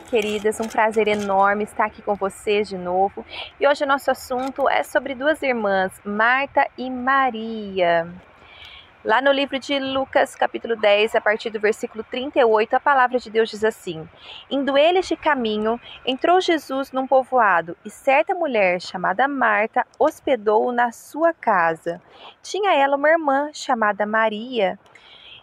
Queridas, um prazer enorme estar aqui com vocês de novo. E hoje o nosso assunto é sobre duas irmãs, Marta e Maria. Lá no livro de Lucas, capítulo 10, a partir do versículo 38, a palavra de Deus diz assim: Indo eles de caminho, entrou Jesus num povoado, e certa mulher chamada Marta hospedou-o na sua casa. Tinha ela uma irmã chamada Maria,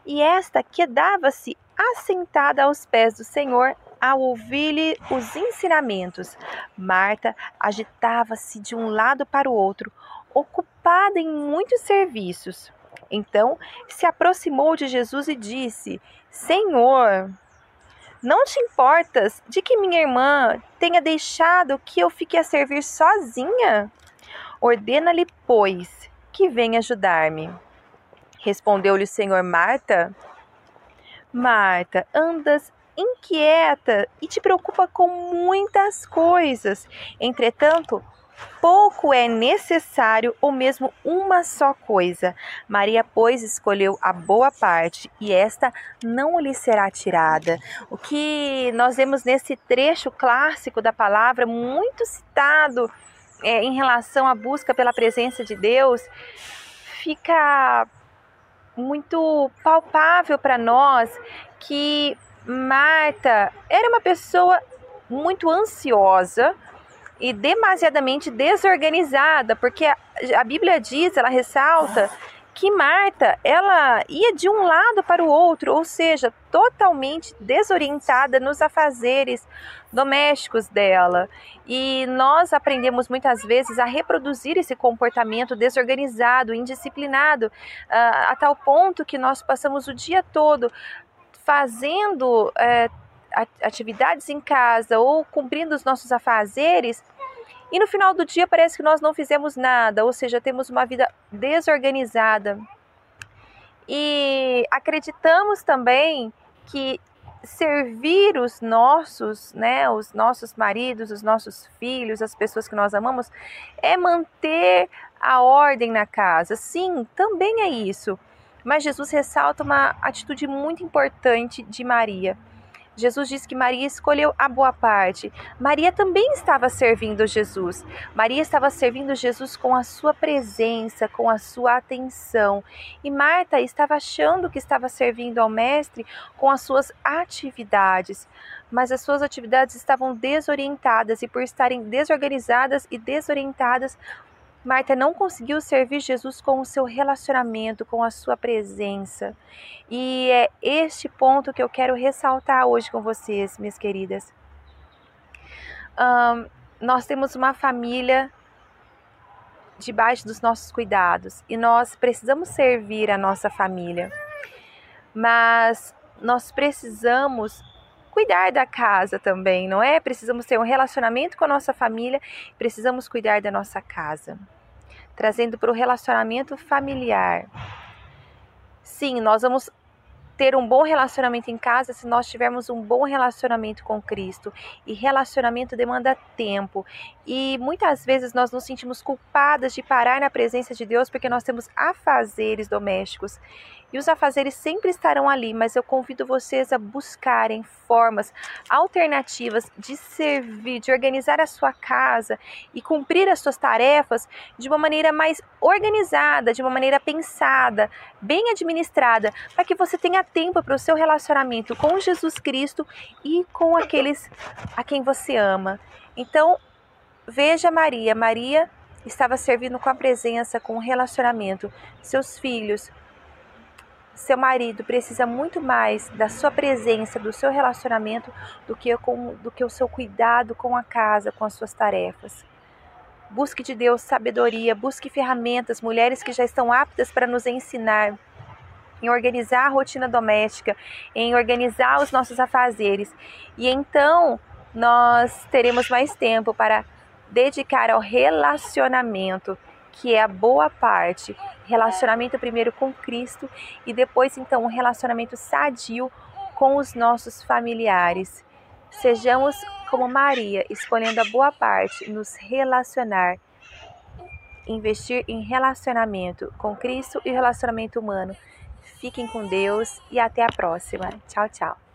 e esta quedava-se assentada aos pés do Senhor ao ouvir-lhe os ensinamentos. Marta agitava-se de um lado para o outro, ocupada em muitos serviços. Então se aproximou de Jesus e disse: Senhor, não te importas de que minha irmã tenha deixado que eu fique a servir sozinha? Ordena-lhe, pois, que venha ajudar-me. Respondeu-lhe o Senhor Marta: Marta, andas inquieta e te preocupa com muitas coisas. Entretanto, pouco é necessário ou mesmo uma só coisa. Maria, pois, escolheu a boa parte e esta não lhe será tirada. O que nós vemos nesse trecho clássico da palavra, muito citado é, em relação à busca pela presença de Deus, fica muito palpável para nós que Marta era uma pessoa muito ansiosa e demasiadamente desorganizada, porque a, Bíblia diz, ela ressalta que Marta, ela ia de um lado para o outro, ou seja, totalmente desorientada nos afazeres domésticos dela. E nós aprendemos muitas vezes a reproduzir esse comportamento desorganizado, indisciplinado, a, a tal ponto que nós passamos o dia todo fazendo é, atividades em casa ou cumprindo os nossos afazeres e no final do dia parece que nós não fizemos nada, ou seja, temos uma vida desorganizada. E acreditamos também que servir os nossos, né, os nossos maridos, os nossos filhos, as pessoas que nós amamos, é manter a ordem na casa. Sim, também é isso. Mas Jesus ressalta uma atitude muito importante de Maria. Jesus diz que Maria escolheu a boa parte. Maria também estava servindo Jesus. Maria estava servindo Jesus com a sua presença, com a sua atenção. E Marta estava achando que estava servindo ao Mestre com as suas atividades. Mas as suas atividades estavam desorientadas e, por estarem desorganizadas e desorientadas, Marta não conseguiu servir Jesus com o seu relacionamento, com a sua presença. E é este ponto que eu quero ressaltar hoje com vocês, minhas queridas. Um, nós temos uma família debaixo dos nossos cuidados e nós precisamos servir a nossa família, mas nós precisamos cuidar da casa também, não é? Precisamos ter um relacionamento com a nossa família, precisamos cuidar da nossa casa. Trazendo para o relacionamento familiar. Sim, nós vamos ter um bom relacionamento em casa se nós tivermos um bom relacionamento com Cristo. E relacionamento demanda tempo. E muitas vezes nós nos sentimos culpadas de parar na presença de Deus porque nós temos afazeres domésticos. E os afazeres sempre estarão ali, mas eu convido vocês a buscarem formas alternativas de servir, de organizar a sua casa e cumprir as suas tarefas de uma maneira mais organizada, de uma maneira pensada, bem administrada, para que você tenha tempo para o seu relacionamento com Jesus Cristo e com aqueles a quem você ama. Então, veja Maria. Maria estava servindo com a presença, com o relacionamento, seus filhos, seu marido precisa muito mais da sua presença, do seu relacionamento, do que, com, do que o seu cuidado com a casa, com as suas tarefas. Busque de Deus sabedoria, busque ferramentas, mulheres que já estão aptas para nos ensinar em organizar a rotina doméstica, em organizar os nossos afazeres. E então nós teremos mais tempo para dedicar ao relacionamento que é a boa parte, relacionamento primeiro com Cristo e depois então um relacionamento sadio com os nossos familiares. Sejamos como Maria, escolhendo a boa parte, nos relacionar, investir em relacionamento com Cristo e relacionamento humano. Fiquem com Deus e até a próxima. Tchau, tchau.